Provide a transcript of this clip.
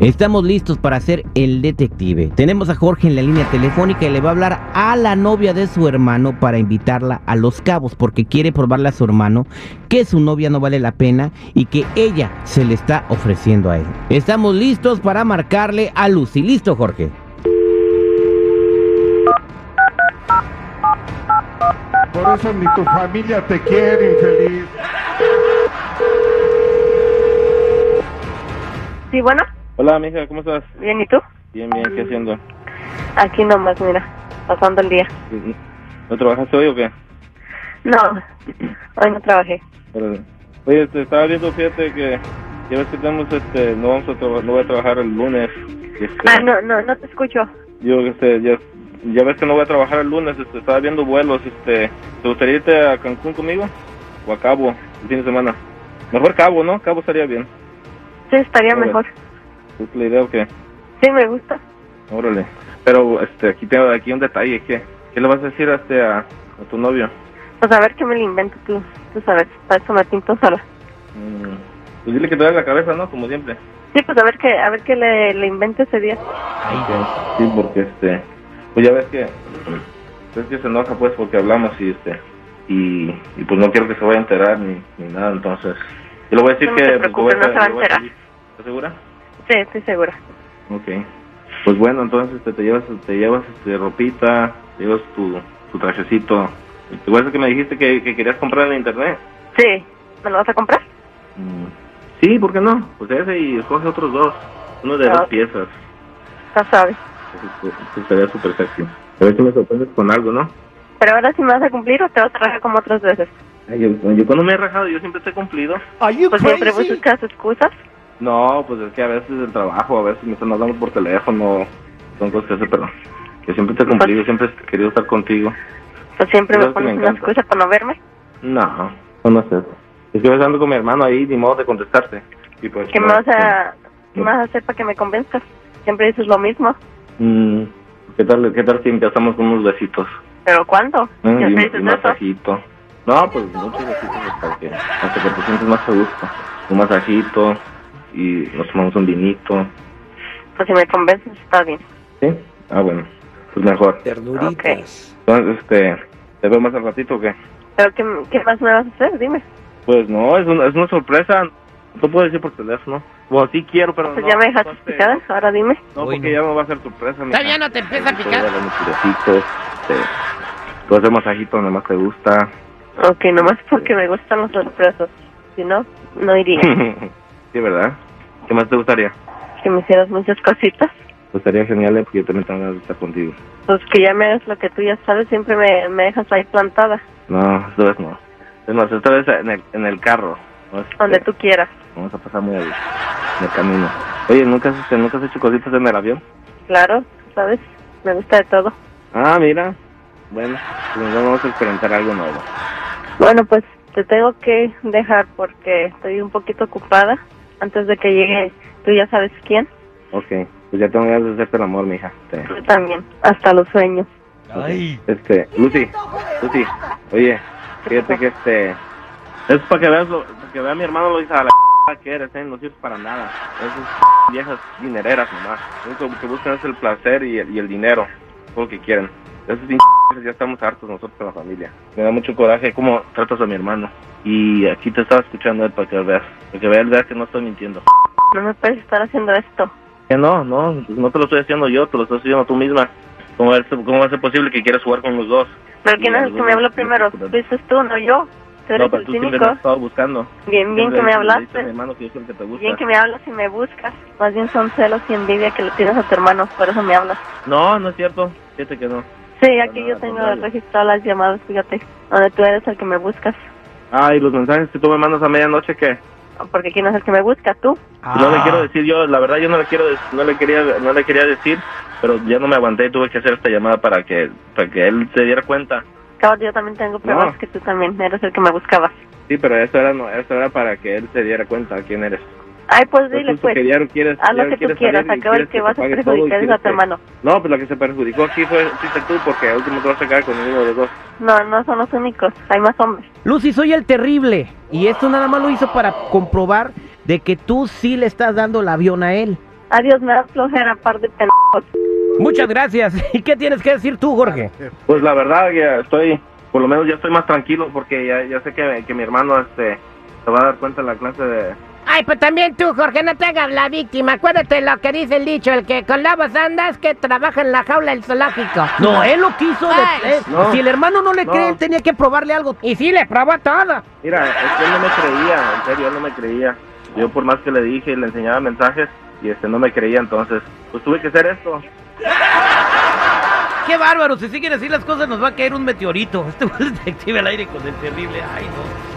Estamos listos para hacer el detective. Tenemos a Jorge en la línea telefónica y le va a hablar a la novia de su hermano para invitarla a Los Cabos porque quiere probarle a su hermano que su novia no vale la pena y que ella se le está ofreciendo a él. Estamos listos para marcarle a Lucy. ¿Listo, Jorge? Por eso ni tu familia te quiere, infeliz. Sí, bueno, Hola, mija, ¿cómo estás? bien, ¿y tú? Bien, bien, ¿qué haciendo? Aquí nomás, mira, pasando el día. ¿No trabajaste hoy o qué? No, hoy no trabajé. Órale. Oye, este, estaba viendo, fíjate que ya ves que tenemos, este, no vamos a no voy a trabajar el lunes. este, Ah, no, no, no te escucho. Yo, este, ya, ya ves que no voy a trabajar el lunes, este, estaba viendo vuelos, este, ¿te gustaría irte a Cancún conmigo? ¿O a Cabo, el fin de semana? Mejor Cabo, ¿no? Cabo estaría bien. Sí, estaría mejor. ¿Es la idea o qué? Sí, me gusta. Órale. Pero, este, aquí tengo aquí un detalle, ¿qué? ¿Qué le vas a decir a, este, a, a tu novio? Pues a ver qué me lo invento tú, tú sabes, para eso me pinto sola. Mm, Pues dile que te da la cabeza, ¿no? Como siempre. Sí, pues a ver qué, a ver qué le, le invento ese día. Ok, Sí, porque este, pues ya ves que, ves que se enoja pues porque hablamos y este, y, y pues no quiero que se vaya a enterar ni, ni nada, entonces, yo le voy a decir No que... te pues, preocupes, voy no se va a enterar. decir. ¿Estás segura? Sí, estoy segura. Ok. Pues bueno, entonces este, te llevas, te llevas este, ropita, te llevas tu, tu trajecito. ¿Te acuerdas que me dijiste que, que querías comprar en internet? Sí, ¿me lo vas a comprar? Mm, Sí, ¿por qué no? Pues ese y escoge otros dos. Uno de dos piezas. Ya sabes. Eso, estaría súper sexy. A ver si me sorprendes con algo, ¿no? Pero ahora sí me vas a cumplir o te vas a trabajar como otras veces. Ay, yo, yo cuando me he rajado, yo siempre te he cumplido. Pues siempre buscas excusas. No, pues es que a veces el trabajo, a veces están hablando por teléfono, son cosas que hace, pero que siempre te he cumplido, siempre he querido estar contigo. Pues siempre me pones una excusa para no verme. No, no, no es eso. Es que con mi hermano ahí, ni modo de contestarte. Y pues, ¿Qué no, vas a, qué no. me vas a hacer para que me convenzcas? Siempre dices lo mismo. Mm, ¿qué, tal, ¿Qué tal si empezamos con unos besitos? ¿Pero cuándo? Ya Y, dices un masajito. No, pues muchos besitos hasta que, hasta que te sientes más a gusto. Un masajito y nos tomamos un vinito. Pues si me convences, está bien. ¿Sí? Ah, bueno. Pues mejor. Ok. Entonces, este, ¿te veo más al ratito o qué? ¿Pero qué, qué más me vas a hacer? Dime. Pues no, es una, es una sorpresa. No puedo decir por teléfono. Bueno, sí quiero, pero Pues no. ya me dejaste este, picada. Ahora dime. No, porque ya no va a ser sorpresa. Todavía no te empieza a picar. Este, tú hacer masajito donde más te gusta. Ok, nomás porque me gustan los sorpresos. Si no, no iría. sí, ¿verdad? ¿Qué más te gustaría? que me hicieras muchas cositas. Pues estaría genial eh, porque yo también tengo de estar contigo. Pues que ya me hagas lo que tú ya sabes. Siempre me, me dejas ahí plantada. No, esta vez no. Es más, esta vez en el, en el carro. ¿no? Este, Donde tú quieras. Vamos a pasar muy a gusto en el camino. Oye, ¿nunca has, ¿nunca has hecho cositas en el avión? Claro, ¿sabes? Me gusta de todo. Ah, mira. Bueno, pues vamos a experimentar algo nuevo. Bueno, pues te tengo que dejar porque estoy un poquito ocupada. Antes de que llegue, tú ya sabes quién. Ok, pues ya tengo ganas de hacerte el amor, mija. Este, Tú también. Hasta los sueños. este, Lucy, Lucy, oye, fíjate que este, es para que veas, lo, para que vea mi hermano lo dice a la que eres, ¿eh? No sirves para nada. Esas viejas dinereras nomás. Lo único que buscan es el placer y el, y el dinero. Todo lo que quieren. Esos viejas ya estamos hartos nosotros de la familia. Me da mucho coraje cómo tratas a mi hermano. Y aquí te estaba escuchando él para que veas. Para que veas, que no estoy mintiendo. No me puedes estar haciendo esto. Que no, no, no te lo estoy haciendo yo, te lo estás haciendo tú misma. ¿Cómo ser, ¿Cómo va a ser posible que quieras jugar con los dos? Pero quién es el que me habló primero. Fuiste tú, no yo. Tú eres No, pero el tú siempre me has estado buscando. Bien, bien Siempre que me dices- dices a hablaste. mi hermano que yo soy el que te gusta. Bien que me hablas y me buscas. Más bien son celos y envidia que le tienes a tu hermano. Por eso me hablas. No, no es cierto. Fíjate que no. Sí, aquí yo tengo registradas las llamadas, fíjate. Donde tú eres el que me buscas. Ah, y los mensajes que tú me mandas a medianoche, ¿qué? Porque quién es el que me busca, tú. No Ah. le quiero decir yo, la verdad yo no le quiero, no le quería, no le quería decir, pero ya no me aguanté y tuve que hacer esta llamada para que, para que él se diera cuenta. Claro, yo también tengo pruebas No. que tú también eres el que me buscabas. Sí, pero eso era, no, eso era para que él se diera cuenta quién eres. Ay, pues dile, pues. que ya no quieres, Haz lo que tú quieras, acaba el que vas a perjudicar es a tu hermano. No, pues la que se perjudicó aquí fue fuiste tú porque al último te vas a quedar con uno de los dos. No, no son los únicos, hay más hombres. Lucy, soy el terrible. Y esto nada más lo hizo para comprobar de que tú sí le estás dando el avión a él. Adiós, me das flojera, par de pendejos. Muchas gracias. ¿Y qué tienes que decir tú, Jorge? Pues la verdad ya estoy, por lo menos ya estoy más tranquilo porque ya, ya sé que, que mi hermano este se va a dar cuenta de la clase de... Ay, pues también tú, Jorge, no te hagas la víctima. Acuérdate lo que dice el dicho, el que con lobos andas, que trabaja en la jaula del zoológico. No, él lo quiso. de- eh, No. Si el hermano no le No. cree, él tenía que probarle algo. Y sí, le probó todo. Mira, es que él no me creía, en serio, él no me creía. Yo por más que le dije y le enseñaba mensajes y este no me creía, entonces pues tuve que hacer esto. Qué bárbaro. Si siguen así las cosas, nos va a caer un meteorito. Este fue el detective al aire con el terrible. Ay, no.